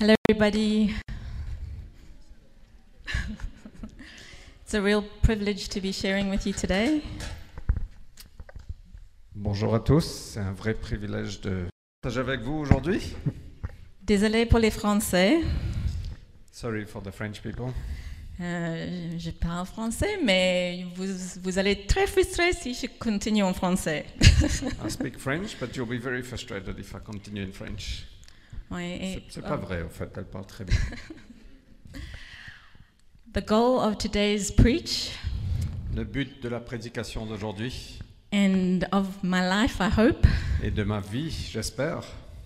Hello, everybody. it's a real privilege to be sharing with you today. Bonjour à tous, c'est un vrai privilège de partager avec vous aujourd'hui. Désolé pour les Français. Sorry for the French people. Euh, je parle français, mais vous, vous allez être très frustré si je continue en français. I speak French, but you'll be very frustrated if I continue in French. Ouais, et, C'est pas vrai, en fait, elle parle très bien. The goal of today's preach Le but de la prédication d'aujourd'hui and of my life, I hope, et de ma vie, j'espère,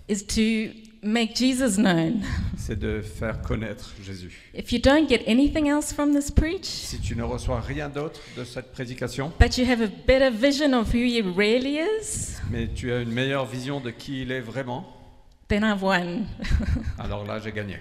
is to make Jesus known. c'est de faire connaître Jésus. If you don't get anything else from this preach, Si tu ne reçois rien d'autre de cette prédication, but you have a better vision of who he really is, mais tu as une meilleure vision de qui il est vraiment, then I've won. alors là, j'ai gagné.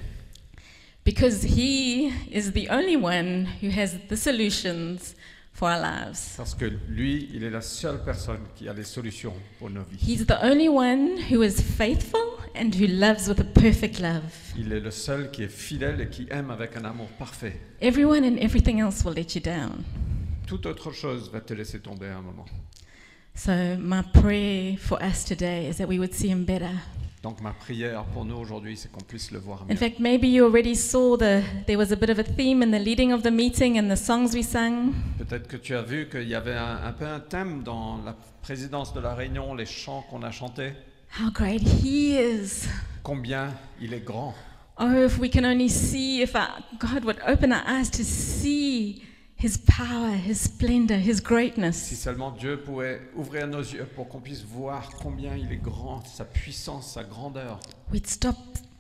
Because he is the only one who has the solutions for our lives. Parce que lui, il est la seule personne qui a les solutions pour nos vies. He's the only one who is faithful and who loves with a perfect love. Il est le seul qui est fidèle et qui aime avec un amour parfait. Everyone and everything else will let you down. Toute autre chose va te laisser tomber à un moment. So, my prayer for us today is that we would see him better. Donc ma prière pour nous aujourd'hui, c'est qu'on puisse le voir In fact, maybe you already saw the there was a bit of a theme in the leading of the meeting and the songs we sang. Peut-être que tu as vu qu'il y avait un, un peu un thème dans la présidence de la réunion, les chants qu'on a chantés. How great he is. Combien il est grand. Oh, if we can only see, if our, God would open our eyes to see His power, His splendor, His Si greatness. seulement Dieu pouvait ouvrir nos yeux pour qu'on puisse voir combien il est grand, sa puissance, sa grandeur, We'd stop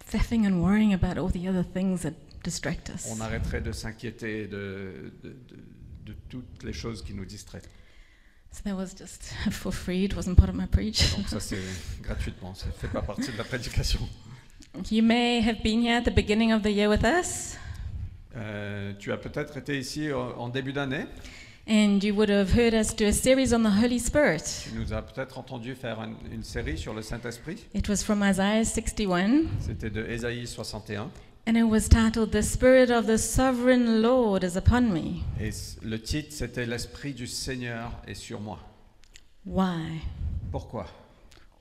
faffing and worrying about all the other things that distract us. on arrêterait de s'inquiéter de, de- de- de toutes les choses qui nous distraient. So that was just for free. It wasn't part of my preach. Donc ça c'est gratuitement, ça ne fait pas partie de la prédication. You may have been here at the beginning of the year with us, Euh, tu as peut-être été ici en, en début d'année. and you would have heard us do a series on the Holy Spirit. Tu nous as peut-être entendu faire un- une série sur le Saint-Esprit. It was from Isaiah 61, C'était de Ésaïe 61. and it was titled "The Spirit of the Sovereign Lord is upon me." Et le titre, c'était L'Esprit du Seigneur est sur moi. Why? Pourquoi?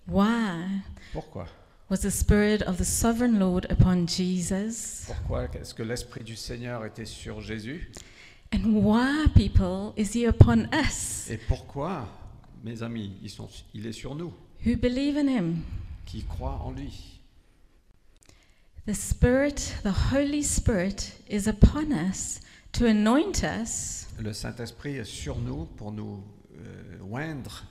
Why? Pourquoi? Was the Spirit of the Sovereign Lord upon Jesus? Pourquoi est-ce que l'Esprit du Seigneur était sur Jésus? And why, people, is He upon us? Et pourquoi, mes amis, ils sont, il est sur nous, who believe in Him? qui croient en lui? The Spirit, the Holy Spirit, is upon us to anoint us, Le Saint-Esprit est sur nous pour nous euh, oindre,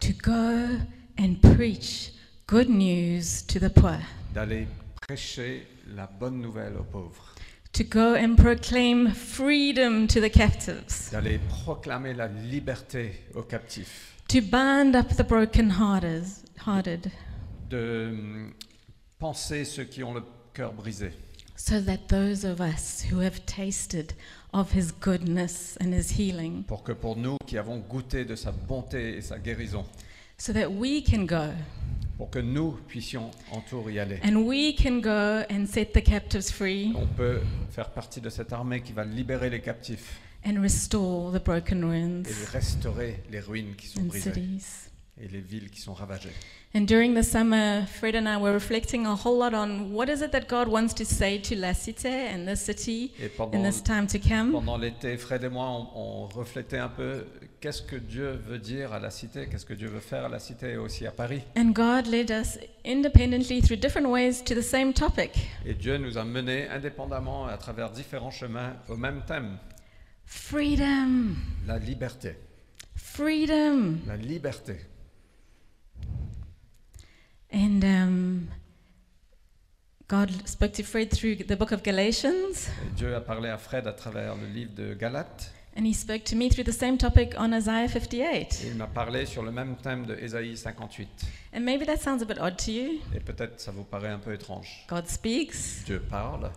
to go and preach good news to the poor, d'aller prêcher la bonne nouvelle aux pauvres, to go and proclaim freedom to the captives, d'aller proclamer la liberté aux captifs, to bind up the broken-hearted, hearted, de hum, penser ceux qui ont le cœur brisé, so that those of us who have tasted of His goodness and His healing, pour que pour nous qui avons goûté de sa bonté et sa guérison, so that we can go pour que nous puissions en tour y aller. and we can go and set the captives free On peut faire partie de cette armée qui va libérer les captifs and restore the broken ruins et restaurer les ruines qui sont and brisées cities. Et les villes qui sont ravagées. And during the summer, Fred and I were reflecting a whole lot on what is it that God wants to say to La Cité and this city Et in pendant, this time to come. pendant l'été, Fred et moi, on, on reflétait un peu qu'est-ce que Dieu veut dire à la cité, qu'est-ce que Dieu veut faire à la cité et aussi à Paris. And God led us independently through different ways to the same topic Et Dieu nous a menés indépendamment à travers différents chemins au même thème, freedom, la liberté. freedom. La liberté. And um, God spoke to Fred through the book of Galatians, Et Dieu a parlé à Fred à travers le livre de Galates. and He spoke to me through the same topic on Isaiah 58. Et il m'a parlé sur le même thème de Ésaïe 58. And maybe that sounds a bit odd to you. Et peut-être ça vous paraît un peu étrange. God speaks. Dieu parle.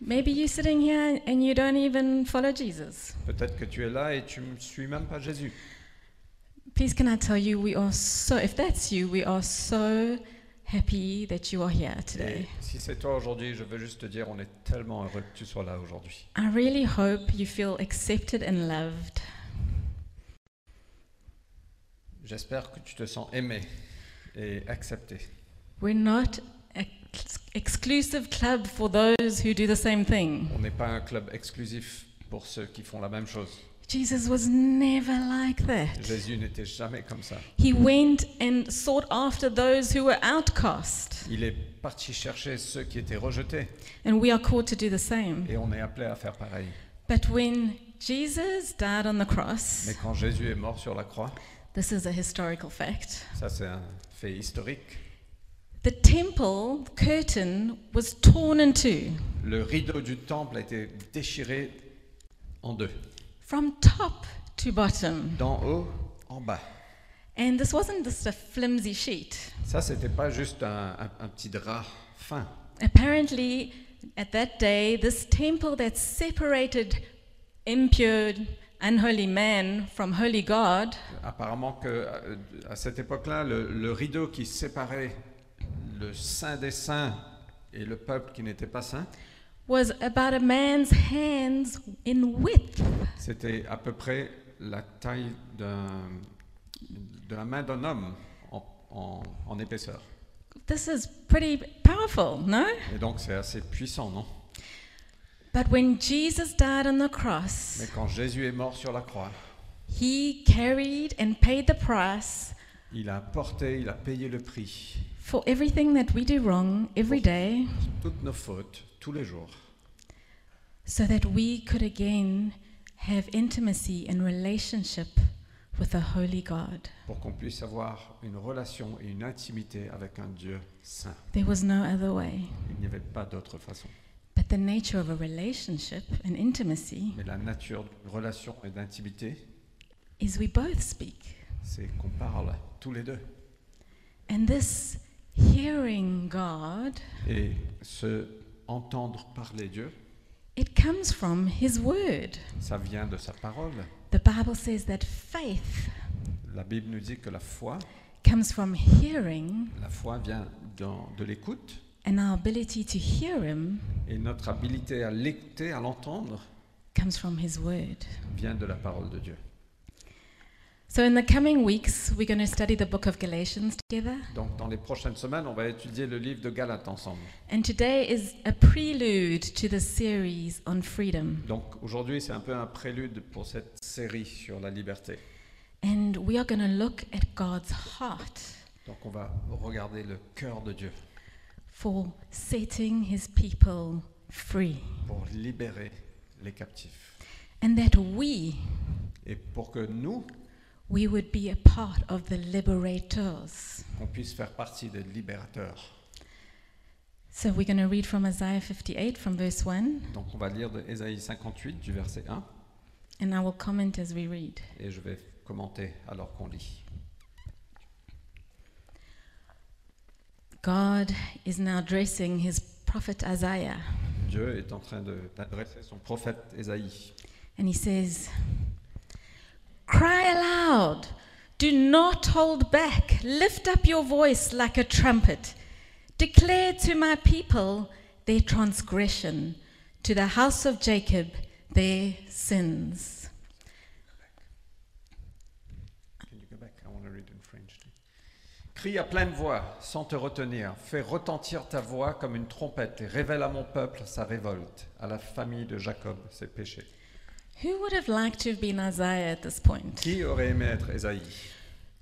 Maybe you're sitting here and you don't even follow Jesus. Peut-être que tu es là et tu ne suis même pas Jésus. Please, can I tell you, we are so, if that's you, we are so happy that you are here Et today. si c'est toi aujourd'hui, je veux juste te dire, on est tellement heureux que tu sois là aujourd'hui. I really hope you feel accepted and loved. J'espère que tu te sens aimé et accepté. We're not an exclusive club for those who do the same thing. On n'est pas un club exclusif pour ceux qui font la même chose. Jesus was never like that. Jésus n'était jamais comme ça. He went and sought after those who were outcast. Il est parti chercher ceux qui étaient rejetés And we are called to do the same. et on est appelé à faire pareil. But when Jesus died on the cross, Mais quand Jésus est mort sur la croix, this is a historical fact, ça c'est un fait historique, the temple curtain was torn in two le rideau du temple a été déchiré en deux, from top to bottom. d'en haut en bas. And this wasn't just a flimsy sheet. Ça, c'était pas juste un, un- un petit drap fin. Apparently, at that day, this temple that separated impure, unholy man from holy God Apparemment que euh, à cette époque-là, le, le rideau qui séparait le saint des saints et le peuple qui n'était pas saint, was about a man's hands in width. c'était à peu près la taille de la main d'un homme en, en- en épaisseur. This is pretty powerful, no? Et donc c'est assez puissant, non? But when Jesus died on the cross, Mais quand Jésus est mort sur la croix, he carried and paid the price il a porté, il a payé le prix, for everything that we do wrong every day toutes nos fautes, tous les jours, so that we could again have intimacy and relationship with a holy God. pour qu'on puisse avoir une relation et une intimité avec un Dieu saint. There was no other way. Il n'y avait pas d'autre façon. But the nature of a relationship and intimacy Mais la nature d'une relation et d'intimité, is we both speak. c'est qu'on parle tous les deux. And this hearing God, Et se entendre parler Dieu, it comes from His Word. ça vient de sa parole. The Bible says that faith La Bible nous dit que la foi, comes from hearing, la foi vient dans- de l'écoute and our ability to hear Him et notre habilité à l'écouter, à l'entendre, comes from His Word. vient de la parole de Dieu. So, in the coming weeks, we're going to study the book of Galatians together. Donc dans les prochaines semaines, on va étudier le livre de Galates ensemble. And today is a prelude to the series on freedom. Donc aujourd'hui, c'est un peu un prélude pour cette série sur la liberté. And we are going to look at God's heart Donc on va regarder le cœur de Dieu for setting His people free. pour libérer les captifs. And that we, Et pour que nous, we would be a part of the liberators. on puisse faire partie des libérateurs. So we're going to read from Isaiah 58 from verse 1, Donc on va lire de Ésaïe 58 du verset 1 and I will comment as we read. et je vais commenter alors qu'on lit. God is now addressing his prophet Isaiah, Dieu est en train de- d'adresser son prophète Ésaïe. and he says, Cry aloud, do not hold back, lift up your voice like a trumpet, declare to my people their transgression, to the house of Jacob their sins. Can you go back? I want to read in French. too. Crie à pleine voix, sans te retenir. Fais retentir ta voix comme une trompette et révèle à mon peuple sa révolte, à la famille de Jacob ses péchés. Who would have liked to have been Isaiah at this point? Qui aurait aimé être Ésaïe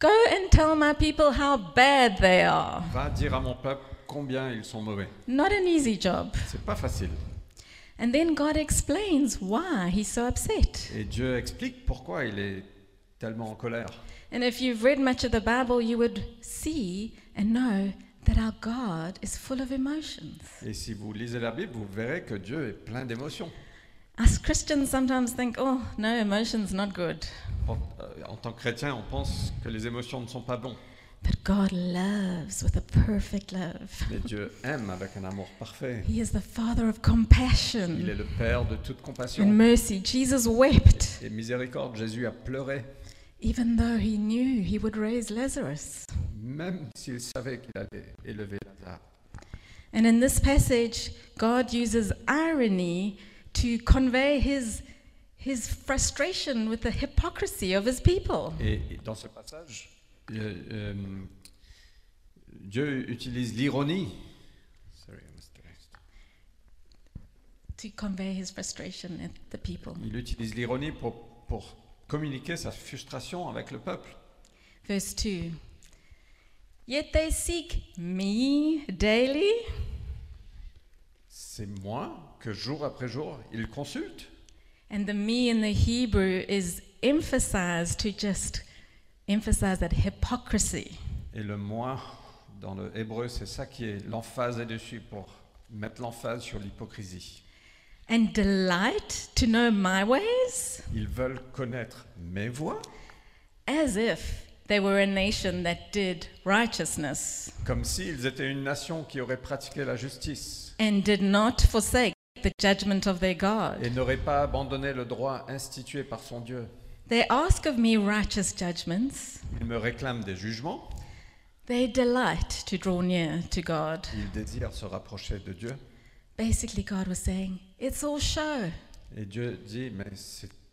Go and tell my people how bad they are. Va dire à mon peuple combien ils sont mauvais. Not an easy job. C'est pas facile. And then God explains why he's so upset. Et Dieu explique pourquoi il est tellement en colère. And if you've read much of the Bible, you would see and know that our God is full of emotions. Et si vous lisez la Bible, vous verrez que Dieu est plein d'émotions. Us Christians sometimes think, oh, no, emotions not good. En, euh, en tant que chrétien, on pense que les émotions ne sont pas bons. But God loves with a perfect love. Mais Dieu aime avec un amour parfait. He is the Father of Il compassion est le Père de toute and compassion mercy. Jesus wept, et miséricorde. Jésus a pleuré, even though he knew he would raise Lazarus. même s'il savait qu'il allait élever Lazare. And in this passage, God uses irony to convey his, his frustration with the hypocrisy of his people. Et et dans ce passage, euh, euh, Dieu utilise l'ironie. Sorry, I missed rest. To convey his frustration at the people. Il utilise l'ironie pour, pour communiquer sa frustration avec le peuple. Verse 2 Yet they seek me daily. C'est moi que jour après jour, il consulte. And the me in the Hebrew is emphasized to just emphasize that hypocrisy. Et le moi, dans le hébreu, c'est ça qui est l'emphase est dessus pour mettre l'emphase sur l'hypocrisie. And delight to know my ways, Ils veulent connaître mes voies, as if they were a nation that did righteousness comme s'ils étaient une nation qui aurait pratiqué la justice and did not forsake the judgment of their God. et n'aurait pas abandonné le droit institué par son Dieu. They ask of me righteous judgments. Ils me réclament des jugements, They delight to draw near to God. ils désirent se rapprocher de Dieu. Basically, God was saying, it's all show. Et Dieu dit, mais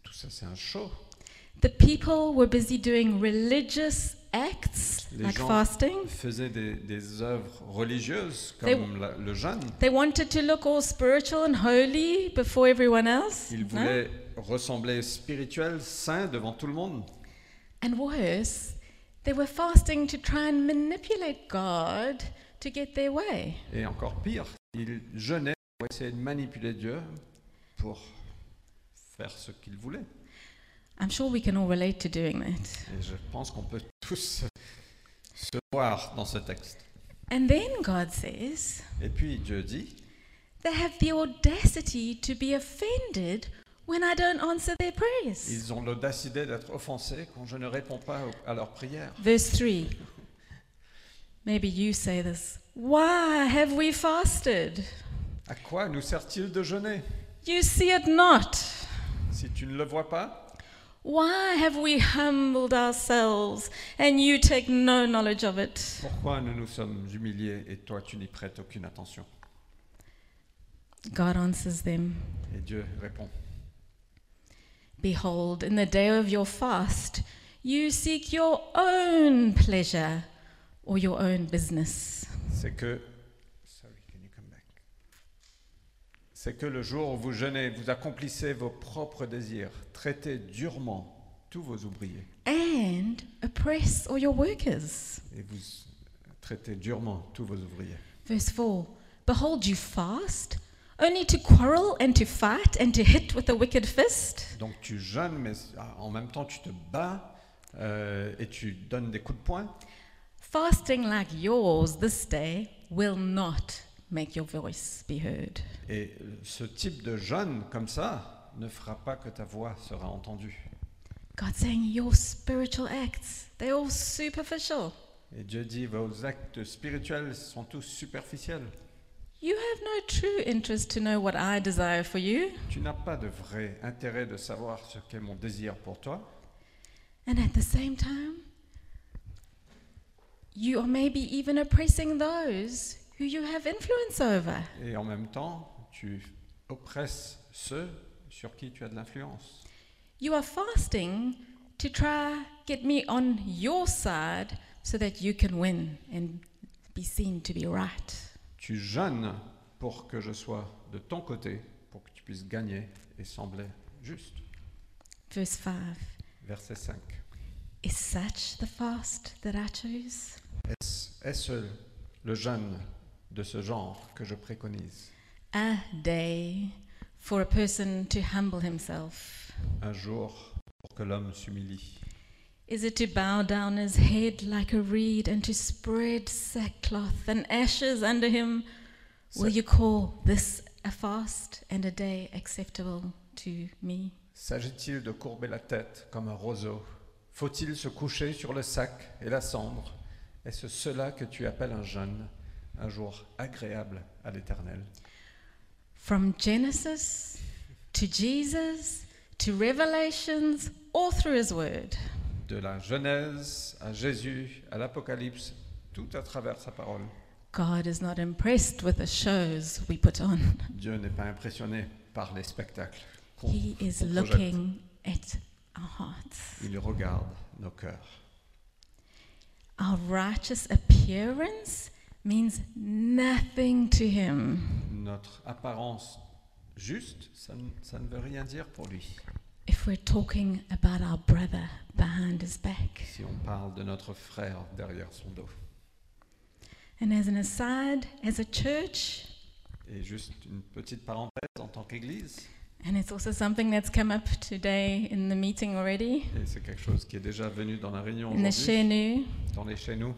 tout ça c'est un show. The people were busy doing religious acts Les like gens fasting. faisaient des, des œuvres religieuses They- comme la- le jeûne. They wanted to look all spiritual and holy before everyone else. Ils no? voulaient ressembler spirituels, saints devant tout le monde. And worse, they were fasting to try and manipulate God to get their way. Et encore pire, ils jeûnaient pour essayer de manipuler Dieu pour faire ce qu'ils voulaient. I'm sure we can all relate to doing that. Et je pense qu'on peut tous se voir dans ce texte. And then God says, Et puis Dieu dit, they have the audacity to be offended when I don't answer their prayers. ils ont l'audacité d'être offensés quand je ne réponds pas au- à leurs prières. Verse 3. Maybe you say this. Why have we fasted? À quoi nous sert-il de jeûner? You see it not. Si tu ne le vois pas, Why have we humbled ourselves and you take no knowledge of it? pourquoi nous nous sommes humiliés et toi tu n'y prêtes aucune attention God answers them Et Dieu répond, Behold, in the day of your fast, you seek your own pleasure or your own business. c'est que... C'est que le jour où vous jeûnez, vous accomplissez vos propres désirs, traitez durement tous vos ouvriers And oppress all your workers. et vous traitez durement tous vos ouvriers. Verse 4 Behold, you fast, only to quarrel and to fight and to hit with a wicked fist. Donc tu jeûnes, mais en même temps tu te bats euh, et tu donnes des coups de poing. Fasting like yours this day will not make your voice be heard. Et ce type de jeûne comme ça ne fera pas que ta voix sera entendue. God saying your spiritual acts, they're all superficial. Et Dieu dit, vos actes spirituels sont tous superficiels. You have no true interest to know what I desire for you. Tu n'as pas de vrai intérêt de savoir ce qu'est mon désir pour toi. And at the same time, you are maybe even oppressing those who you have influence over. Et en même temps, tu oppresses ceux sur qui tu as de l'influence. You are fasting to try get me on your side so that you can win and be seen to be right. Tu jeûnes pour que je sois de ton côté, pour que tu puisses gagner et sembler juste. Verse 5 Verset 5. Is such the fast that I choose? Est-ce est-ce le jeûne de ce genre que je préconise A day for a person to humble himself. Un jour pour que l'homme s'humilie Is it to bow down his head like a reed and to spread sackcloth and ashes under him? Will you call this a fast and a day acceptable to me? S'agit-il de courber la tête comme un roseau? Faut-il se coucher sur le sac et la cendre? Est-ce cela que tu appelles un jeûne, un jour agréable à l'Éternel From Genesis to Jesus to Revelations, all through his word, De la Genèse à Jésus, à l'Apocalypse, tout à travers sa parole. God is not impressed with the shows we put on. Dieu n'est pas impressionné par les spectacles. He is looking at our hearts. Il regarde nos cœurs. Our righteous appearance means nothing to him. Notre apparence juste, ça, ne- ça ne veut rien dire pour lui. If we're talking about our brother behind his back. Si on parle de notre frère derrière son dos. And as an aside, as a church, Et juste une petite parenthèse en tant qu'Église, and it's also something that's come up today in the meeting already, et c'est quelque chose qui est déjà venu dans la réunion aujourd'hui, dans les chez nous,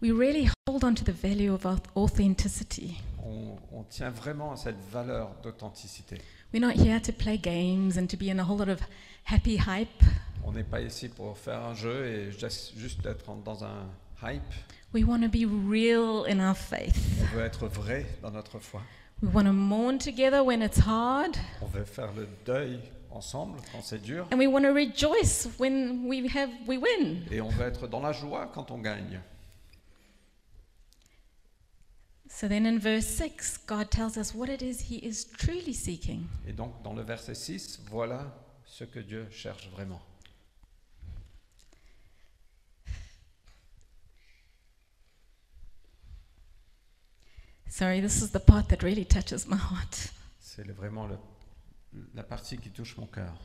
we really hold on to the value of auth- authenticity. on, on tient vraiment à cette valeur d'authenticité. We're not here to play games and to be in a whole lot of happy hype. On n'est pas ici pour faire un jeu et juste être dans un hype. We want to be real in our faith. On veut être vrai dans notre foi. We want to mourn together when it's hard, On veut faire le deuil ensemble quand c'est dur. and we want to rejoice when we have we win. Et on veut être dans la joie quand on gagne. So then in verse 6, God tells us what it is he is truly seeking. Et donc dans le verset 6, voilà ce que Dieu cherche vraiment. Sorry, this is the part that really touches my heart. C'est vraiment le- la partie qui touche mon cœur.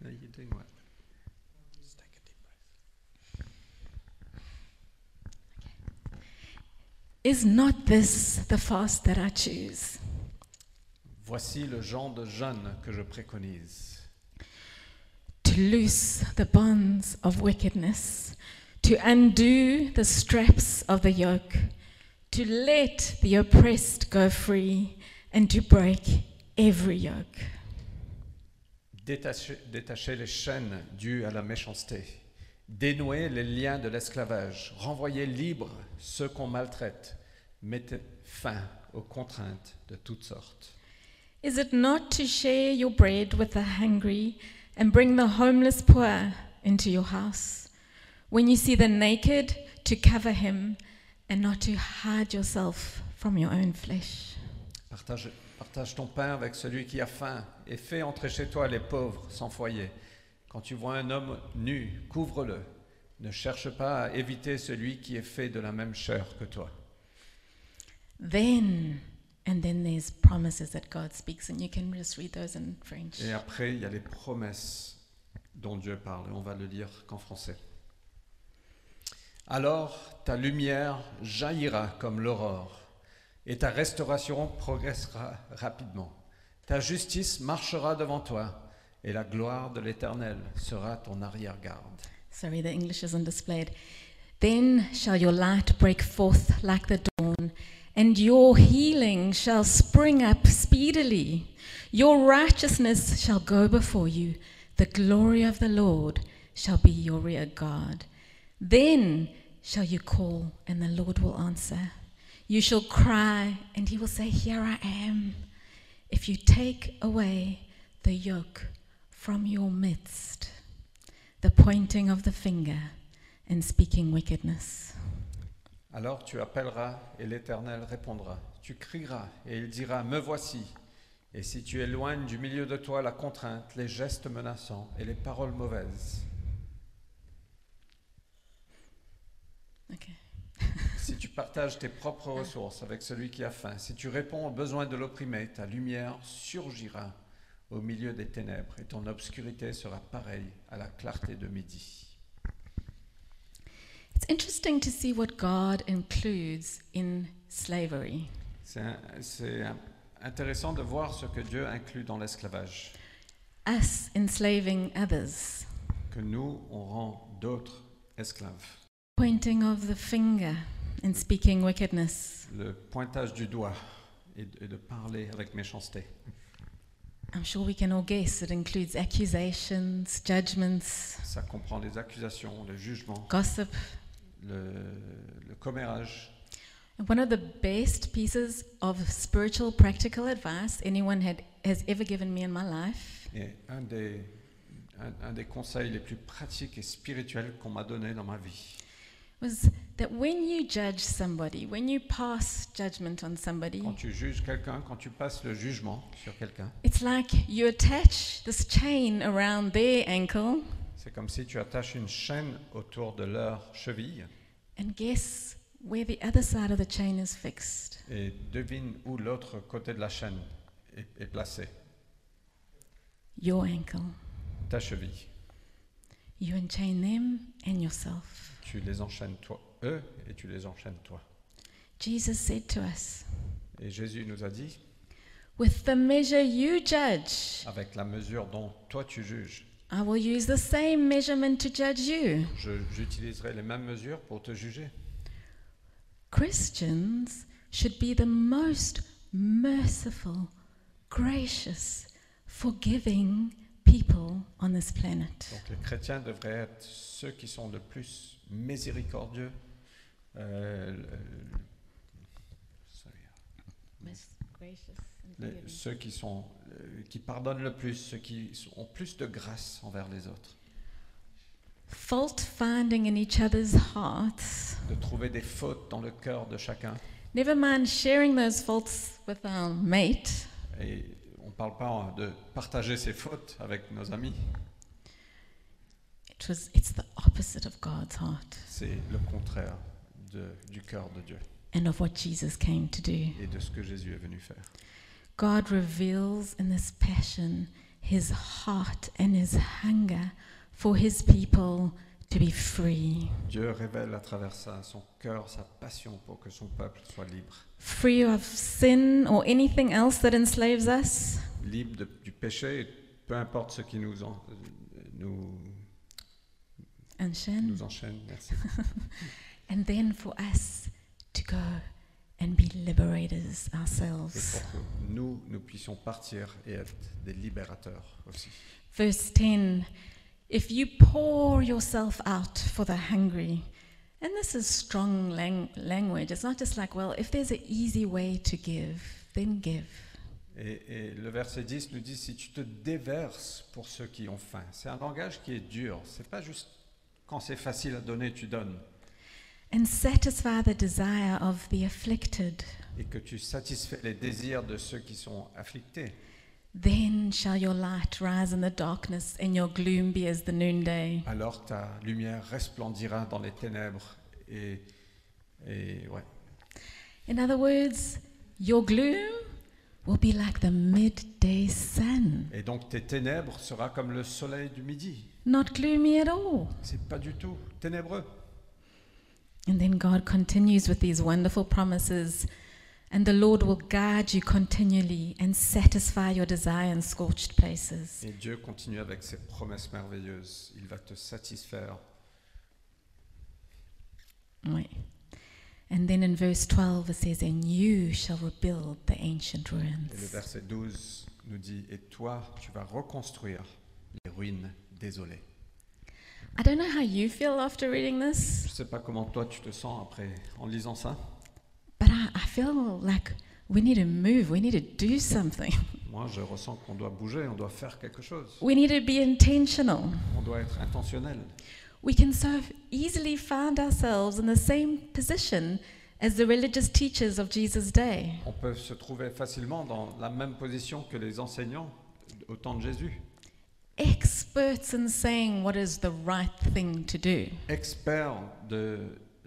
No, you're doing well. Just take a deep breath. Is not this the fast that I choose? Voici le genre de jeûne que je préconise. To loose the bonds of wickedness, to undo the straps of the yoke, to let the oppressed go free, and to break every yoke. Détacher, détacher les chaînes dues à la méchanceté, dénouer les liens de l'esclavage, renvoyer libres ceux qu'on maltraite, mettez fin aux contraintes de toutes sortes. Is it not to share your bread with the hungry and bring the homeless poor into your house? When you see the naked, to cover him and not to hide yourself from your own flesh. Partage, partage ton pain avec celui qui a faim et fais entrer chez toi les pauvres sans foyer. Quand tu vois un homme nu, couvre-le. Ne cherche pas à éviter celui qui est fait de la même chair que toi. Then, and then there's promises that God speaks, and you can just read those in French. Et après, il y a les promesses dont Dieu parle. et On va le lire qu'en français. Alors ta lumière jaillira comme l'aurore, et ta restauration progressera rapidement. Ta justice marchera devant toi, et la gloire de l'Éternel sera ton arrière-garde. Sorry, the English isn't displayed. Then shall your light break forth like the dawn, and your healing shall spring up speedily. Your righteousness shall go before you. The glory of the Lord shall be your rear guard. Then shall you call, and the Lord will answer. You shall cry, and he will say, Here I am. If you take away the yoke from your midst, the pointing of the finger and speaking wickedness. Alors tu appelleras, et l'Éternel répondra. Tu crieras, et il dira, Me voici. Et si tu éloignes du milieu de toi la contrainte, les gestes menaçants et les paroles mauvaises, Okay. Si tu partages tes propres ressources avec celui qui a faim, si tu réponds aux besoins de l'opprimé, ta lumière surgira au milieu des ténèbres et ton obscurité sera pareille à la clarté de midi. It's interesting to see what God includes in slavery. C'est intéressant de voir ce que Dieu inclut dans l'esclavage, Us enslaving others, que nous, on rend d'autres esclaves. pointing of the finger and speaking wickedness. Le pointage du doigt et de parler avec méchanceté. I'm sure we can all guess it includes accusations, judgments, Ça comprend les accusations, le jugement, gossip. le, le commérage. One of the best pieces of spiritual practical advice anyone had, has ever given me in my life Et un des, un, un des conseils les plus pratiques et spirituels qu'on m'a donné dans ma vie. Was that when you judge somebody, when you pass judgment on somebody, Quand tu juges quelqu'un, quand tu passes le jugement sur quelqu'un, it's like you attach this chain around their ankle, c'est comme si tu attaches une chaîne autour de leur cheville and guess where the other side of the chain is fixed? et devine où l'autre côté de la chaîne est, est placé. Your ankle. Ta cheville. You enchain them and yourself. Tu les enchaînes toi, eux, et tu les enchaînes toi. Jesus said to us, Et Jésus nous a dit, With the measure you judge, avec la mesure dont toi tu juges, I will use the same measurement to judge you. je- j'utiliserai les mêmes mesures pour te juger. Christians should be the most merciful, gracious, forgiving people on this planet. Donc les chrétiens devraient être ceux qui sont le plus miséricordieux, euh, le- sorry. Les- ceux qui, sont, euh, qui pardonnent le plus, ceux qui ont plus de grâce envers les autres, Fault finding in each other's hearts. de trouver des fautes dans le cœur de chacun. Never mind sharing those faults with our mate. Et ne parle pas de partager ses fautes avec nos amis, It was, it's the opposite of God's heart c'est le contraire de- du cœur de Dieu and of what Jesus came to do. et de ce que Jésus est venu faire. God reveals in this passion his heart and his hunger for his people to be free. Dieu révèle à travers ça son cœur, sa passion pour que son peuple soit libre. Free of sin or anything else that enslaves us? libre de- du péché, et peu importe ce qui nous, en- nous, And Shan. nous enchaîne. Merci. And then for us to go and be liberators Et ourselves. pour que nous, nous puissions partir et être des libérateurs aussi. Verse 10 If you pour yourself out for the hungry, and this is strong lang- language, it's not just like, well, if there's an easy way to give, then give. Et, et le verset 10 nous dit si tu te déverses pour ceux qui ont faim. C'est un langage qui est dur. C'est pas juste quand c'est facile à donner, tu donnes. And satisfy the desire of the afflicted. Et que tu satisfais les désirs de ceux qui sont afflictés. Then shall your light rise in the darkness, and your gloom be as the noonday. Alors ta lumière resplendira dans les ténèbres. Et, et ouais. In other words, your gloom will be like the midday sun, Et donc tes ténèbres sera comme le soleil du midi. not gloomy at all. C'est pas du tout ténébreux. And then God continues with these wonderful promises, and the Lord will guide you continually and satisfy your desire in scorched places. Et Dieu continue avec ses promesses merveilleuses. Il va te satisfaire. Oui. And then in verse 12 it says, And you shall rebuild the ancient Et le ruins. verset 12 nous dit Et toi, tu vas reconstruire les ruines désolées. I don't know how you feel after reading this, Je ne sais pas comment toi tu te sens après en lisant ça. But I, I feel like we need to move, we need to do something. Moi, je ressens qu'on doit bouger, on doit faire quelque chose. We need to be intentional. On doit être intentionnel. We can so easily find ourselves in the same position as the religious teachers of Jesus' day. On peut se trouver facilement dans la même position que les enseignants au temps de Jésus. Experts in saying what is the right thing to do. Experts de,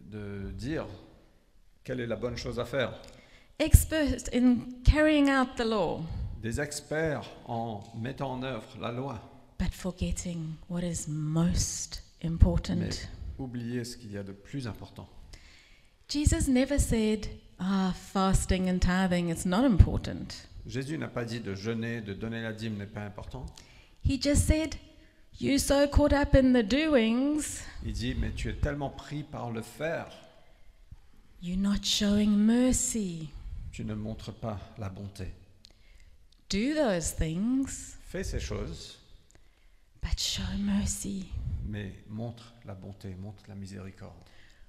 de dire quelle est la bonne chose à faire? Experts in carrying out the law, Des experts en mettant en œuvre la loi. but forgetting what is most important. Mais oubliez ce qu'il y a de plus important. Jesus never said, ah, fasting and tithing is not important. Jésus n'a pas dit de jeûner, de donner la dîme n'est pas important. He just said, you so caught up in the doings, Il dit, mais tu es tellement pris par le faire, you're not showing mercy. tu ne montres pas la bonté. Do those things, Fais ces choses, but show mercy. mais montre la bonté, montre la miséricorde.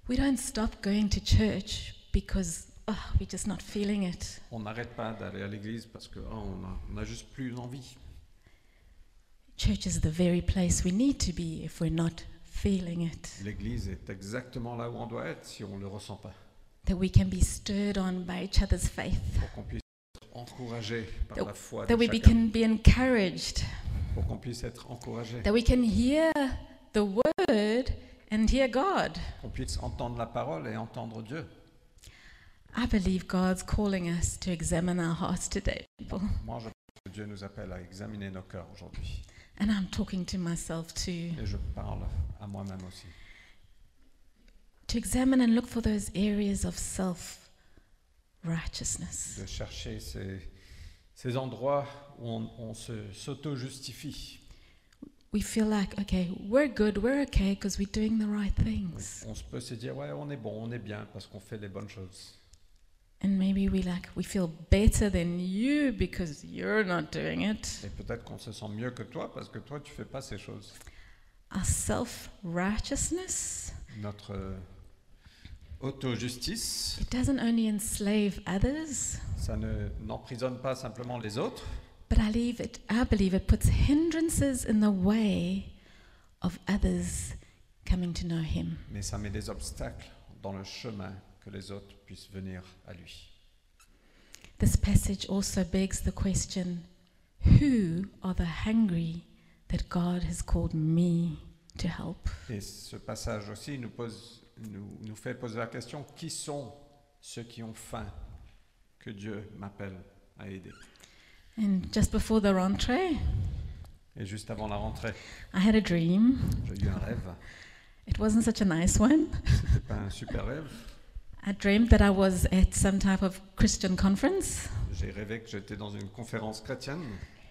We don't stop going to church because oh, we're just not feeling it. On n'arrête pas d'aller à l'église parce qu'on n'a on a juste plus envie. Church is the very place we need to be if we're not feeling it. L'église est exactement là où on doit être si on ne le ressent pas. That we can be stirred on by each other's faith. Pour qu'on puisse être encouragé par la foi de That we chacun. can be encouraged. Pour qu'on puisse être encouragé. That we can hear the word and hear God. Qu'on puisse entendre la parole et entendre Dieu. I believe God's calling us to examine our hearts today, people. Moi, je pense que Dieu nous appelle à examiner nos cœurs aujourd'hui. And I'm talking to myself too. Et je parle à moi-même aussi. To examine and look for those areas of self righteousness. De chercher ces, ces endroits où on, on se- s'auto-justifie. We feel like, okay, we're good, we're okay because we're doing the right things. On se peut se dire, ouais, on est bon, on est bien parce qu'on fait les bonnes choses. And maybe we like, we feel better than you because you're not doing it. Et peut-être qu'on se sent mieux que toi parce que toi, tu fais pas ces choses. Our self righteousness, Notre auto-justice, it doesn't only enslave others, ça ne n'emprisonne pas simplement les autres, but I believe it, I believe it puts hindrances in the way of others coming to know Him. mais ça met des obstacles dans le chemin que les autres puissent venir à lui. This passage also begs the question who are the hungry that God has called me to help? Et ce passage aussi nous, pose, nous, nous fait poser la question, qui sont ceux qui ont faim que Dieu m'appelle à aider? And just before the rentrée, Et juste avant la rentrée, I had a dream. j'ai eu un rêve. It wasn't such a nice one. C'était pas un super rêve. I dreamed that I was at some type of Christian conference. J'ai rêvé que j'étais dans une conférence chrétienne.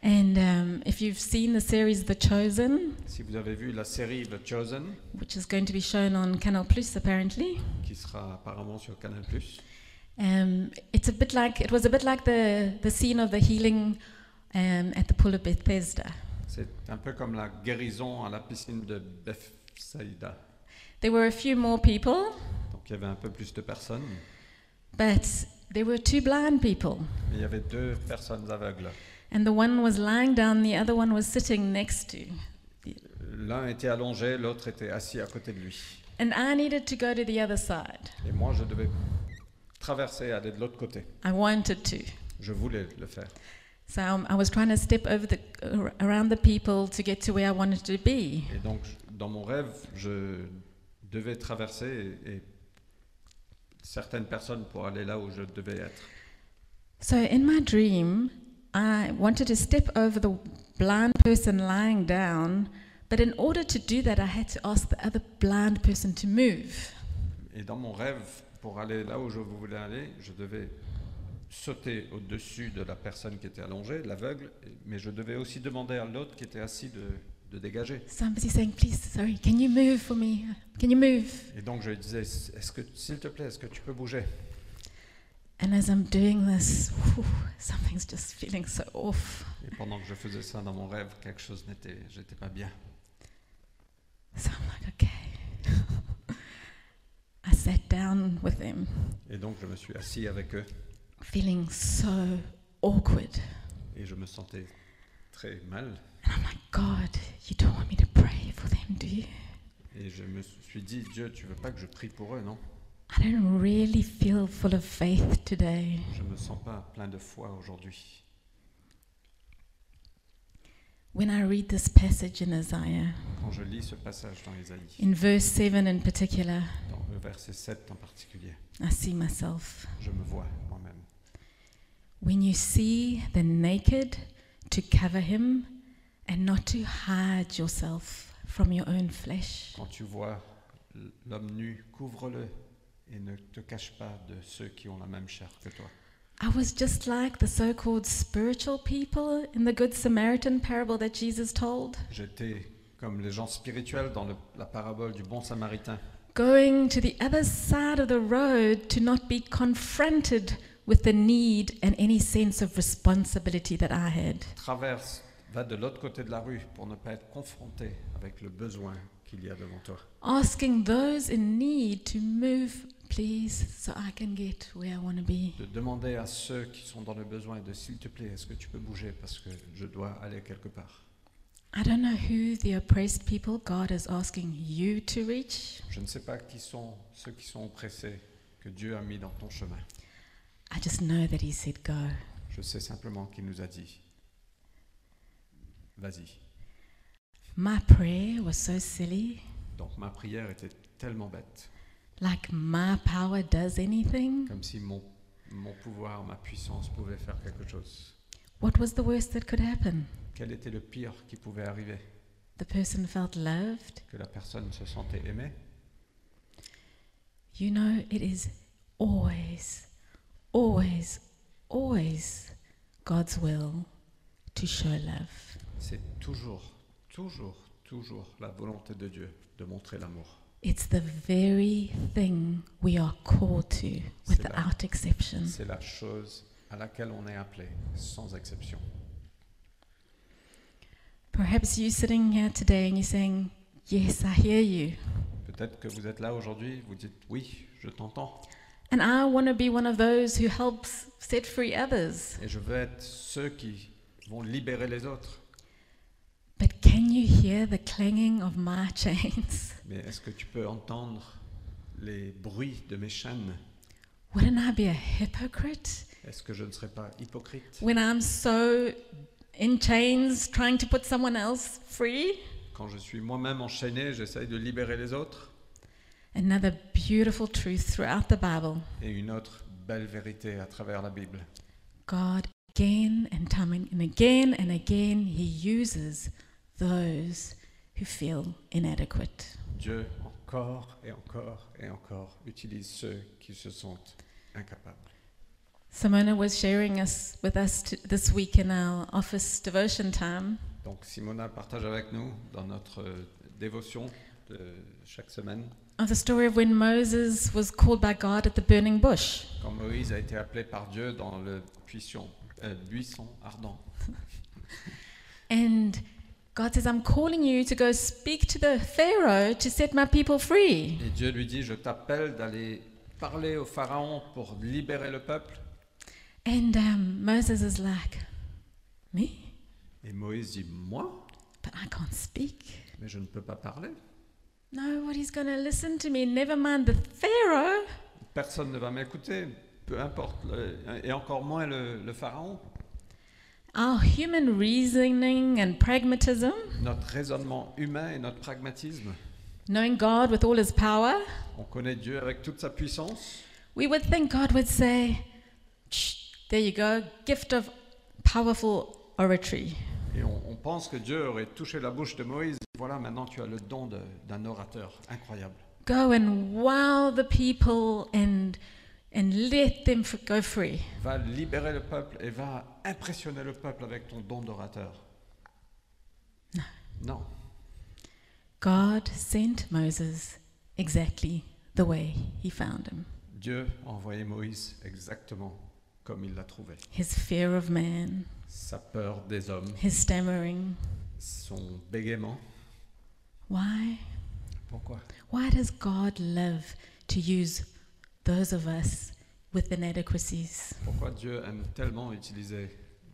And um, if you've seen the series The Chosen, Si vous avez vu la série The Chosen, which is going to be shown on Canal Plus apparently, qui sera apparemment sur Canal+, um, it's a bit like it was a bit like the the scene of the healing um, at the pool of Bethesda. c'est un peu comme la guérison à la piscine de Bethsaida. There were a few more people, Donc il y avait un peu plus de personnes, but there were two blind people, mais il y avait deux personnes aveugles. And the one was lying down, the other one was sitting next to. L'un était allongé, l'autre était assis à côté de lui. And I needed to go to the other side. Et moi, je devais traverser, aller de l'autre côté. I wanted to. Je voulais le faire. So um, I was trying to step over the ar- around the people to get to where I wanted to be. Et donc, dans mon rêve, je devais traverser et, et certaines personnes pour aller là où je devais être. So in my dream, I wanted to step over the blind person lying down, but in order to do that, I had to ask the other blind person to move. Et dans mon rêve, pour aller là où je voulais aller, je devais sauter au-dessus de la personne qui était allongée, l'aveugle, mais je devais aussi demander à l'autre qui était assis de, de dégager. Somebody saying, "Please, sorry, can you move for me? Can you move?" Et donc je lui disais, est-ce que, s'il te plaît, est-ce que tu peux bouger? And as I'm doing this, whew, something's just feeling so off. Et pendant que je faisais ça dans mon rêve, quelque chose n'était, j'étais pas bien. So I'm like, okay. I sat down with them, Et donc je me suis assis avec eux feeling so awkward. et je me sentais très mal. And I'm like, God, you don't want me to pray for them, do you? Et je me suis dit, Dieu, tu veux pas que je prie pour eux, non? I don't really feel full of faith today. Je me sens pas plein de foi aujourd'hui. When I read this passage in Isaiah, Quand je lis ce passage dans Isaïe, in verse 7 in particular, dans le verset 7 en particulier, I see myself. je me vois moi-même. When you see the naked, to cover him and not to hide yourself from your own flesh. Quand tu vois l'homme nu, couvre-le et ne te cache pas de ceux qui ont la même chair que toi. I was just like the so called spiritual people in the Good Samaritan parable that Jesus told, J'étais comme les gens spirituels dans le- la parabole du bon samaritain, going to the other side of the road to not be confronted with the need and any sense of responsibility that I had. traverse, va de l'autre côté de la rue pour ne pas être confronté avec le besoin qu'il y a devant toi. Asking those in need to move, please, so I can get where I want to be. De demander à ceux qui sont dans le besoin de s'il te plaît, est-ce que tu peux bouger parce que je dois aller quelque part? I don't know who the oppressed people God is asking you to reach. Je ne sais pas qui sont ceux qui sont oppressés que Dieu a mis dans ton chemin. I just know that He said go. Je sais simplement qu'il nous a dit, vas-y. My prayer was so silly, Donc ma prière était tellement bête, like my power does anything. comme si mon, mon pouvoir, ma puissance pouvait faire quelque chose. What was the worst that could happen? Quel était le pire qui pouvait arriver? The person felt loved. Que la personne se sentait aimée You know, it is always, always, always God's will to show love. C'est toujours, toujours, toujours la volonté de Dieu de montrer l'amour. It's the very thing we are called to C'est la- without exception. C'est la chose à laquelle on est appelé, sans exception. Perhaps you sitting here today and you're saying, Yes, I hear you. Peut-être que vous êtes là aujourd'hui, vous dites oui, je t'entends. And I want to be one of those who helps set free others. Et je veux être ceux qui vont libérer les autres. Can you hear the clanging of my chains? Mais est-ce que tu peux entendre les bruits de mes chaînes? Wouldn't I be a hypocrite? Est-ce que je ne serai pas hypocrite? When I'm so in chains trying to put someone else free? Quand je suis moi-même enchaîné, j'essaye de libérer les autres. Another beautiful truth throughout the Bible Et une autre belle vérité à travers la Bible. God, again and time and again and again, He uses those who feel inadequate. Dieu, encore et encore et encore, utilise ceux qui se sentent incapables. Simona was sharing us with us t- this week in our office devotion time Donc Simona partage avec nous dans notre euh, dévotion de chaque semaine of the story of when Moses was called by God at the burning bush. quand Moïse a été appelé par Dieu dans le buisson, euh, buisson ardent. And God says, I'm calling you to go speak to the Pharaoh to set my people free. Et Dieu lui dit, je t'appelle d'aller parler au Pharaon pour libérer le peuple. And um, Moses is like, Me? Et Moïse dit, moi? But I can't speak. Mais je ne peux pas parler. Nobody's going to listen to me. Never mind the Pharaoh. Personne ne va m'écouter, peu importe, le- et encore moins le, le Pharaon. Our human reasoning and pragmatism, Notre raisonnement humain et notre pragmatisme, knowing God with all his power, on connaît Dieu avec toute sa puissance. we would think God would say, "Shh, There you go, gift of powerful oratory. Et on, on pense que Dieu aurait touché la bouche de Moïse. Voilà, maintenant tu as le don d'un orateur incroyable. Go and wow the people and, and let them go free. Va libérer le peuple et va impressionner le peuple avec ton don d'orateur. Non. God sent Moses exactly the way he found him. Dieu a envoyé Moïse exactement comme il l'a trouvé. His fear of man, Sa peur des hommes, his stammering. son bégaiement. Why? Pourquoi? Why does God love to use those of us with inadequacies? Pourquoi Dieu aime tellement utiliser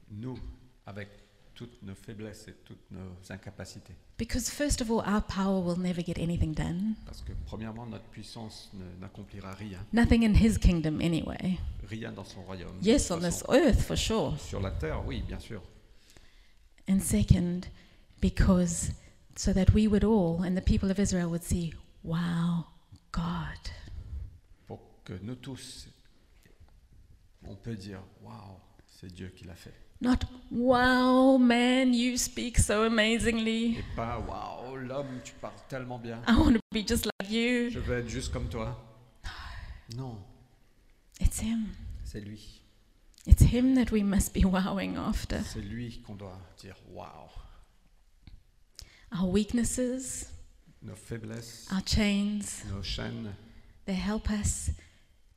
nous avec toutes nos faiblesses et toutes nos incapacités? Because, first of all, our power will never get anything done. Parce que premièrement, notre puissance ne- n'accomplira rien. Nothing in His kingdom, anyway. Rien dans son royaume. De Yes, toute on this façon, earth for sure. Sur la terre, oui, bien sûr. And second, because so that we would all, and the people of Israel would see, wow, God. Que nous tous, on peut dire, waouh, c'est Dieu qui l'a fait. Not, wow, man, you speak so amazingly. Et pas, waouh, l'homme, tu parles tellement bien. I want to be just like you. Je veux être juste comme toi. Non, It's Him. c'est lui. It's Him that we must be wowing after. C'est lui qu'on doit dire, waouh. Our weaknesses, Nos faiblesses, our chains, nos chaînes they help us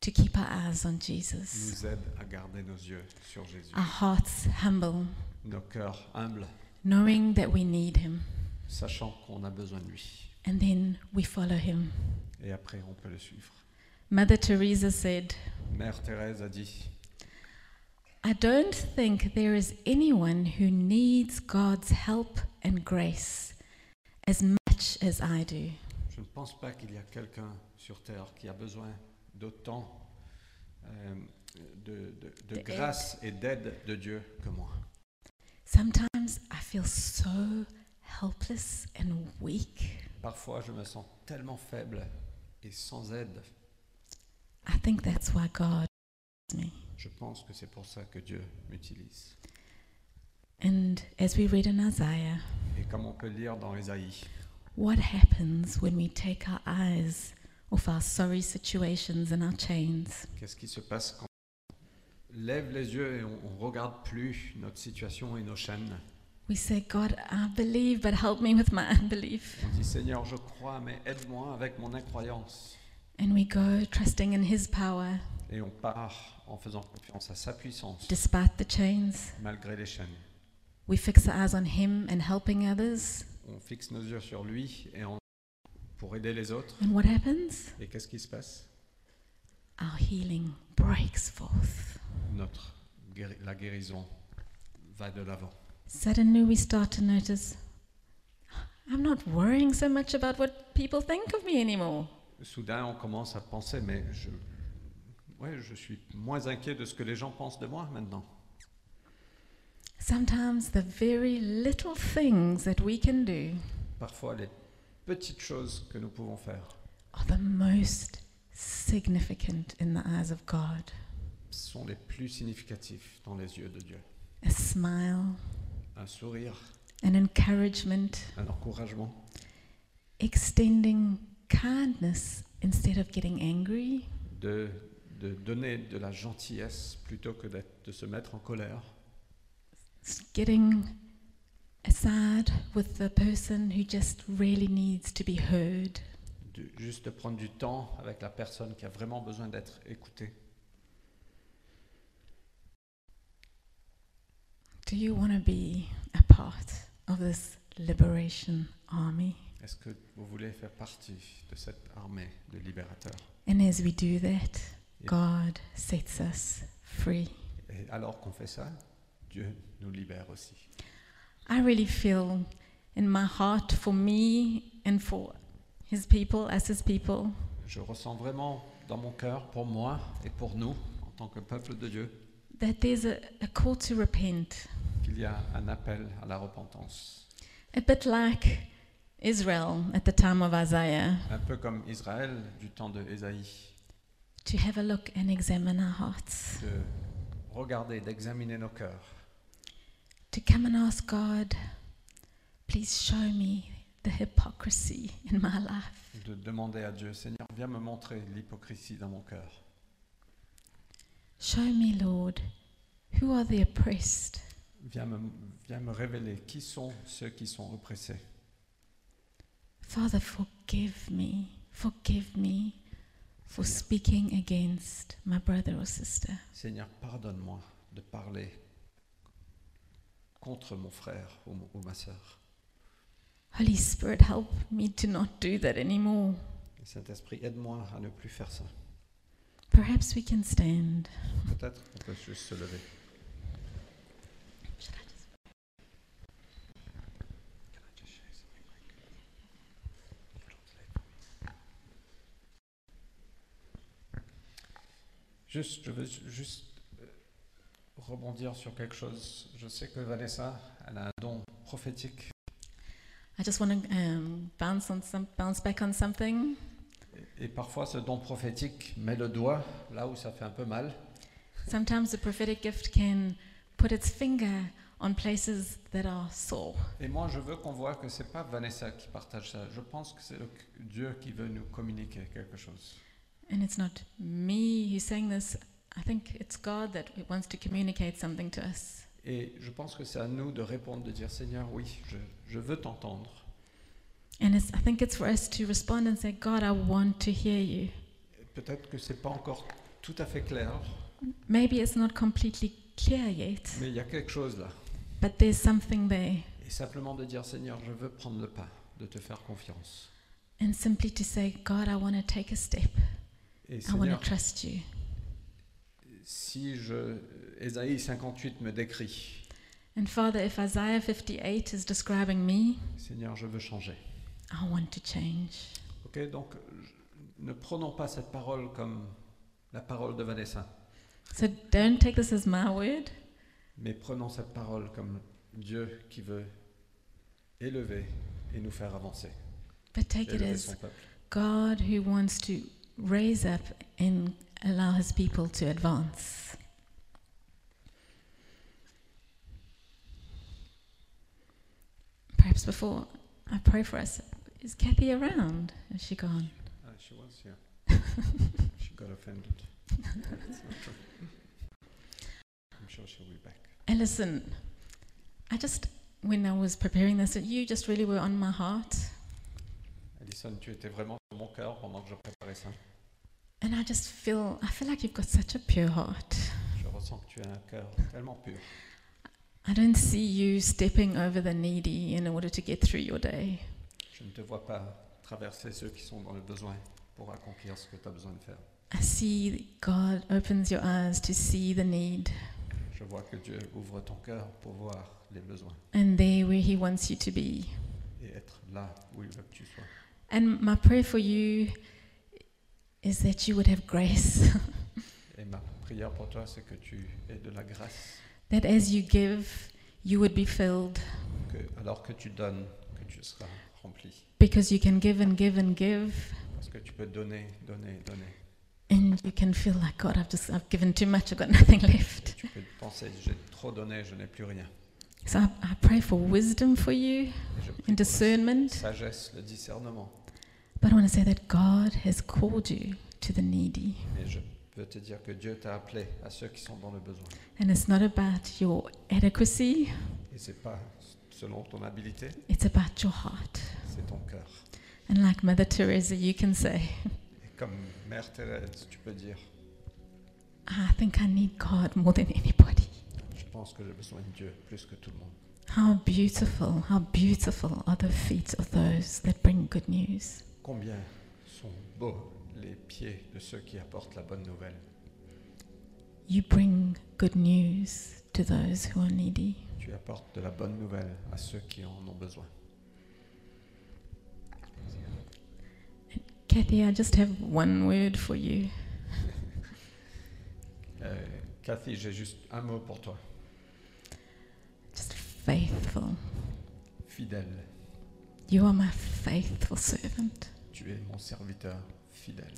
to keep our eyes on Jesus. nous aident à garder nos yeux sur Jésus. Our hearts humble, Nos cœurs humbles, knowing that we need Him. sachant qu'on a besoin de lui. And then we follow Him. Et après, on peut le suivre. Mother Teresa said, Mère Thérèse a dit, I don't think there is anyone who needs God's help and grace as much as I do. Je ne pense pas qu'il y a quelqu'un sur terre qui a besoin d'autant euh, de, de- de De grâce et d'aide de Dieu que moi. Sometimes I feel so helpless and weak. Parfois, je me sens tellement faible et sans aide. I think that's why God me. Je pense que c'est pour ça que Dieu m'utilise. And as we read in Isaiah, Et comme on peut lire dans Ésaïe, what happens when we take our eyes off our sorry situations and our chains? qu'est-ce qui se passe quand on lève les yeux et on ne regarde plus notre situation et nos chaînes? We say, God, I believe, but help me with my unbelief. On dit Seigneur, je crois, mais aide-moi avec mon incroyance. And we go trusting in His power Et on part en faisant confiance à sa puissance, despite the chains. malgré les chaînes. We fix our eyes on Him and helping others. On fixe nos yeux sur lui et on- pour aider les autres. And what happens? Et qu'est-ce qui se passe? Our healing breaks forth. Notre guéri- la guérison va de l'avant. Suddenly we start to notice I'm not worrying so much about what people think of me anymore. Soudain, on commence à penser, mais je, ouais, je suis moins inquiet de ce que les gens pensent de moi maintenant. Sometimes the very little things that we can do Parfois, les petites choses que nous pouvons faire are the most significant in the eyes of God. sont les plus significatifs dans les yeux de Dieu. A smile, Un sourire, an encouragement, un encouragement, extending kindness instead of getting angry, de, de donner de la gentillesse plutôt que d'être- de se mettre en colère, s- getting aside with the person who just really needs to be heard. de, juste de prendre du temps avec la personne qui a vraiment besoin d'être écoutée. Do you want to be a part of this liberation army? Est-ce que vous voulez faire partie de cette armée de libérateurs? And as we do that. God sets us free. Et alors qu'on fait ça, Dieu nous libère aussi. I really feel in my heart for me and for His people, us His people, Je ressens vraiment dans mon cœur, pour moi et pour nous, en tant que peuple de Dieu, that there's a, a call to repent. qu'il y a un appel à la repentance. A bit like Israel at the time of Isaiah, Un peu comme Israël du temps de Ésaïe, to have a look and examine our hearts, de regarder, d'examiner nos cœurs, to come and ask God, please show me the hypocrisy in my life. de demander à Dieu, Seigneur, viens me montrer l'hypocrisie dans mon cœur. Show me, Lord, who are the oppressed, Viens me, viens me révéler qui sont ceux qui sont oppressés. Father, forgive me, forgive me for speaking against my brother or sister. Seigneur, pardonne-moi de parler contre mon frère ou, ou ma sœur. Holy Spirit, help me to not do that anymore. Saint-Esprit, aide-moi à ne plus faire ça. Perhaps we can stand. Peut-être qu'on peut juste se lever. Juste, je veux ju- juste rebondir sur quelque chose. Je sais que Vanessa, elle a un don prophétique. I just want to um, bounce on some, bounce back on something. Et, et parfois, ce don prophétique met le doigt là où ça fait un peu mal. Sometimes the prophetic gift can put its finger on places that are sore. Et moi, je veux qu'on voit que c'est pas Vanessa qui partage ça. Je pense que c'est Dieu qui veut nous communiquer quelque chose. And it's not me who's saying this. I think it's God that wants to communicate something to us. Et je pense que c'est à nous de répondre, de dire Seigneur, oui, je, je veux t'entendre. And it's, I think it's for us to respond and say, God, I want to hear you. Peut-être que c'est pas encore tout à fait clair, Maybe it's not completely clear yet, mais il y a quelque chose là. but there's something there. Et simplement de dire Seigneur, je veux prendre le pas, de te faire confiance. And simply to say, God, I want to take a step. Et I want to trust you. Si je, Ésaïe 58 me décrit, And Father, if Isaiah 58 is describing me, Seigneur, je veux changer. I want to change. Ok, donc ne prenons pas cette parole comme la parole de Vanessa, So don't take this as my word, mais prenons cette parole comme Dieu qui veut élever et nous faire avancer, but take it as. God who wants to raise up and allow his people to advance. Perhaps before I pray for us, is Kathy around? Is she gone? Ah, she was here. she got offended. That's not true. I'm sure she'll be back. And listen, I just, when I was preparing this, you just really were on my heart. Alison, tu étais vraiment sur mon cœur pendant que je préparais ça. And I just feel, I feel like you've got such a pure heart. Je ressens que tu as un cœur tellement pur. I don't see you stepping over the needy in order to get through your day. Je ne te vois pas traverser ceux qui sont dans le besoin pour accomplir ce que tu as besoin de faire. I see God opens your eyes to see the need, Je vois que Dieu ouvre ton cœur pour voir les besoins and there where He wants you to be. et être là où il veut que tu sois. And my prayer for you is that you would have grace, Et ma prière pour toi, c'est que tu aies de la grâce, that as you give, you would be filled, que alors que tu donnes, que tu seras rempli. because you can give and give and give, Parce que tu peux donner, donner, donner. and you can feel like God, I've just I've given too much, I've got nothing Et left. tu peux penser, j'ai trop donné, je n'ai plus rien. So I, I pray for wisdom for you Et je prie and discernment. sagesse, le discernement. But I want to say that God has called you to the needy. Et je peux te dire que Dieu t'a appelé à ceux qui sont dans le besoin. And it's not about your adequacy, Et c'est pas selon ton habilité, it's about your heart. c'est ton cœur. And like Mother Teresa, you can say, Et comme Mère Thérèse, tu peux dire, I think I need God more than anybody. je pense que j'ai besoin de Dieu plus que tout le monde. How beautiful, how beautiful are the feet of those that bring good news. Combien sont beaux les pieds de ceux qui apportent la bonne nouvelle? You bring good news to those who are needy. Tu apportes de la bonne nouvelle à ceux qui en ont besoin. Kathy, I just have one word for you. Euh, Cathy, j'ai juste un mot pour toi. Just faithful. Fidèle. You are my faithful servant. Tu es mon serviteur fidèle.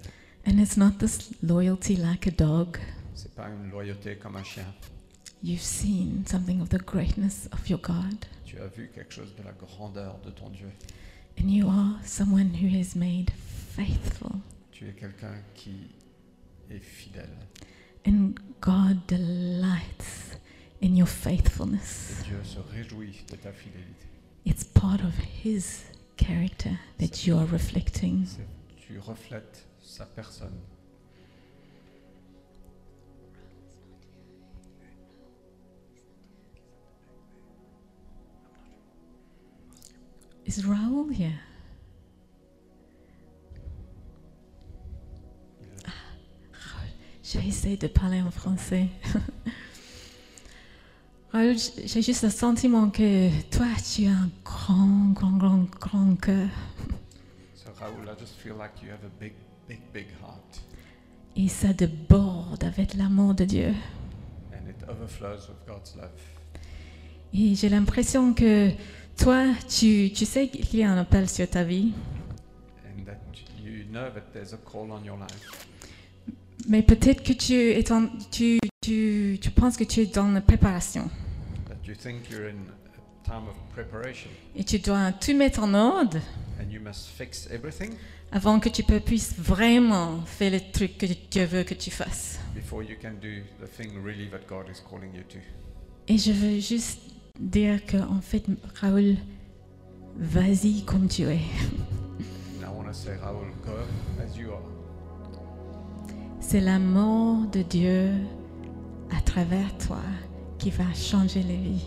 And it's not this loyalty like a dog? C'est pas une loyauté comme un chien. You've seen something of the greatness of your God. Tu as vu quelque chose de la grandeur de ton Dieu. And you are someone who is made faithful. Tu es quelqu'un qui est fidèle. And God delights in your Et faithfulness. Dieu se réjouit de ta fidélité. It's part of His character that you are reflecting. Tu reflètes sa personne. Is Raoul here? Il est- ah, J'ai essayé de parler en français. Raoul, j- j'ai juste le sentiment que toi, tu as un grand, grand, grand, grand cœur. So Raoul, I just feel like you have a big, big, big heart. Et ça déborde avec l'amour de Dieu. And it overflows with God's love. Et j'ai l'impression que toi, tu, tu sais qu'il y a un appel sur ta vie, And that you know that there's a call on your life. mais peut-être que tu, es en- tu, tu, tu penses que tu es dans la préparation you think you're in a time of preparation. et tu dois tout mettre en ordre And you must fix everything avant que tu puisses vraiment faire le truc que Dieu veut que tu fasses. before you can do the thing really that God is calling you to. Et je veux juste dire que, en fait, Raoul, vas-y comme tu es. And I want to say, Raoul, go as you are. C'est l'amour de Dieu à travers toi qui va changer les vies.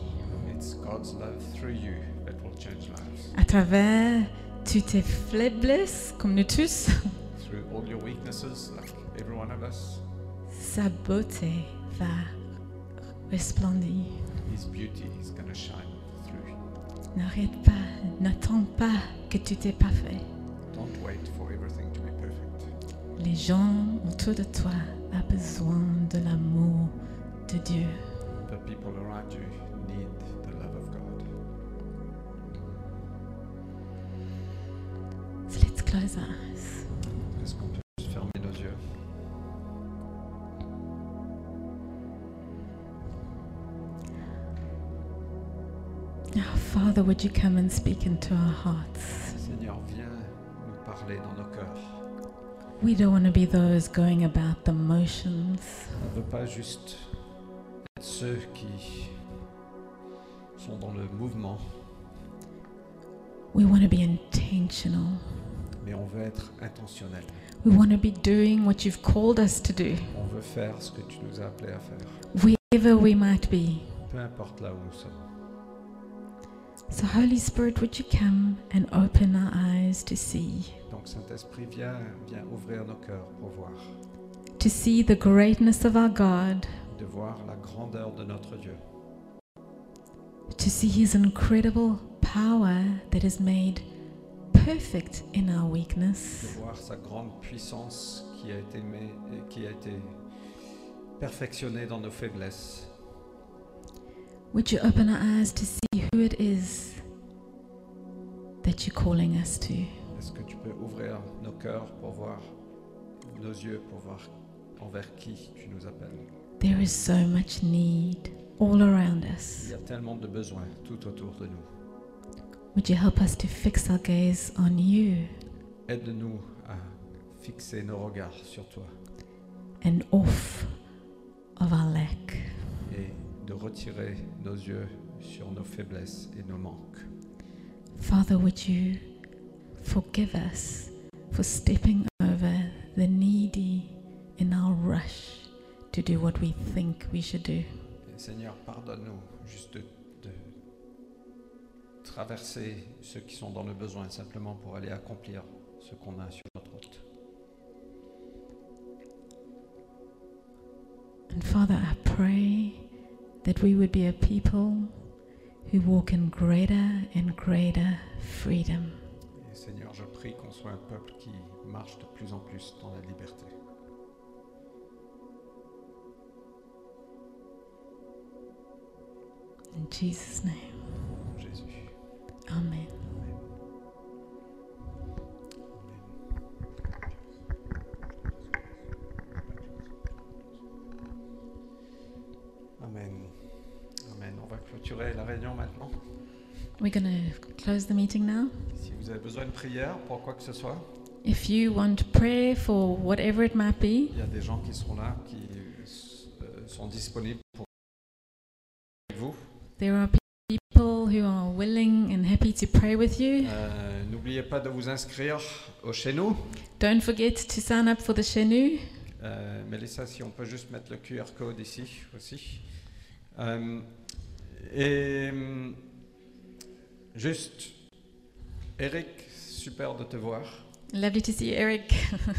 It's God's love through you that will change lives. À travers toutes tes faiblesses, comme nous tous, Through all your weaknesses, like every one of us, sa beauté va resplendir. His beauty is going to shine through. N'arrête pas, n'attends pas que tout est parfait. Don't wait for everything to be perfect. Les gens autour de toi ont besoin de l'amour de Dieu. The people around you need the love of God. So let's close our eyes. Est-ce qu'on peut fermer nos yeux Oh, Father, would you come and speak into our hearts? Seigneur, viens nous parler dans nos cœurs. We don't want to be those going about the motions. On ne veut pas juste ceux qui sont dans le mouvement, We want to be intentional. mais on veut être intentionnel. We want to be doing what you've called us to do, On veut faire ce que tu nous as appelé à faire, wherever we might be. peu importe là où nous sommes. So, Holy Spirit, would you come and open our eyes to see? Donc Saint-Esprit, viens, viens ouvrir nos cœurs pour voir, To see the greatness of our God, de voir la grandeur de notre Dieu, to see His incredible power that is made perfect in our de weakness. voir sa grande puissance qui a été, mais- qui a été perfectionnée dans nos faiblesses. Would you open our eyes to see who it is that you're calling us to? Est-ce que tu peux ouvrir nos cœurs pour voir, nos yeux pour voir envers qui tu nous appelles? There is so much need all around Il us. y a tellement de besoins tout autour de nous. Would you help us to fix our gaze on you Aide-nous à fixer nos regards sur toi and off of our lack? et de retirer nos yeux sur nos faiblesses et nos manques. Father, would you forgive us for stepping over the needy in our rush to do what we think we should do? Et Seigneur, pardonne-nous juste de, de traverser ceux qui sont dans le besoin simplement pour aller accomplir ce qu'on a sur notre route. And Father, I pray that we would be a people who walk in greater and greater freedom. Et Seigneur, je prie qu'on soit un peuple qui marche de plus en plus dans la liberté. In Jesus' name, Jésus. Amen. Amen. Amen. On va clôturer la réunion maintenant. We're going to close the meeting now. Si vous avez besoin de prière pour quoi que ce soit, If you want prayer for whatever it might be, il y a des gens qui seront là, qui euh, sont disponibles. There are people who are willing and happy to pray with you. Euh, N'oubliez pas de vous inscrire au chez nous. Don't forget to sign up for the Shenu. Euh, Mélissa, si on peut juste mettre le QR code ici aussi. Euh, et hum, juste, Eric, super de te voir. Lovely to see you, Eric.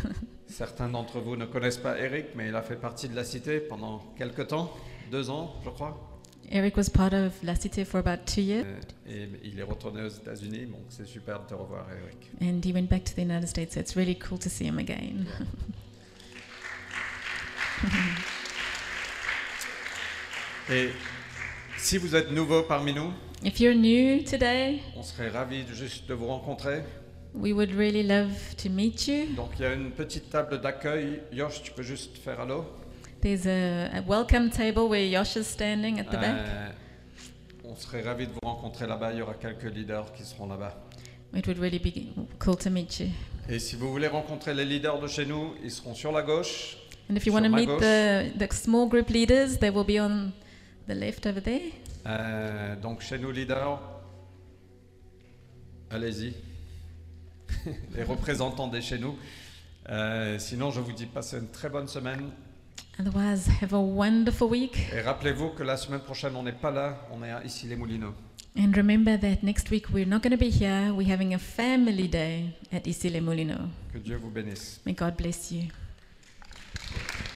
Certains d'entre vous ne connaissent pas Eric, mais il a fait partie de la cité pendant quelques temps, deux ans, je crois. Eric was part of La Cité for about two years, Euh, et il est retourné aux États-Unis, donc c'est super de te revoir, Eric. and he went back to the United States. So it's really cool to see him again. Et si vous êtes nouveau parmi nous, If you're new today, on serait ravis de juste de vous rencontrer. we would really love to meet you. Donc il y a une petite table d'accueil. Yosh, tu peux juste faire allô? There's a, a welcome table where Yosh is standing at the back. Euh, On serait ravis de vous rencontrer là-bas. Il y aura quelques leaders qui seront là-bas. It would really be cool to meet you. Et si vous voulez rencontrer les leaders de chez nous, ils seront sur la gauche. And if you want to meet gauche. the, the small group leaders, they will be on the left over there. Euh, donc chez nous leaders, allez-y. les représentants des chez nous. Euh, sinon, je vous dis passez une très bonne semaine. Otherwise, have a wonderful week. Et rappelez-vous que la semaine prochaine, on n'est pas là, on est à ici les Moulineaux. And remember that next week we're not going to be here. We're having a family day at Isile Molino. Que Dieu vous bénisse. May God bless you.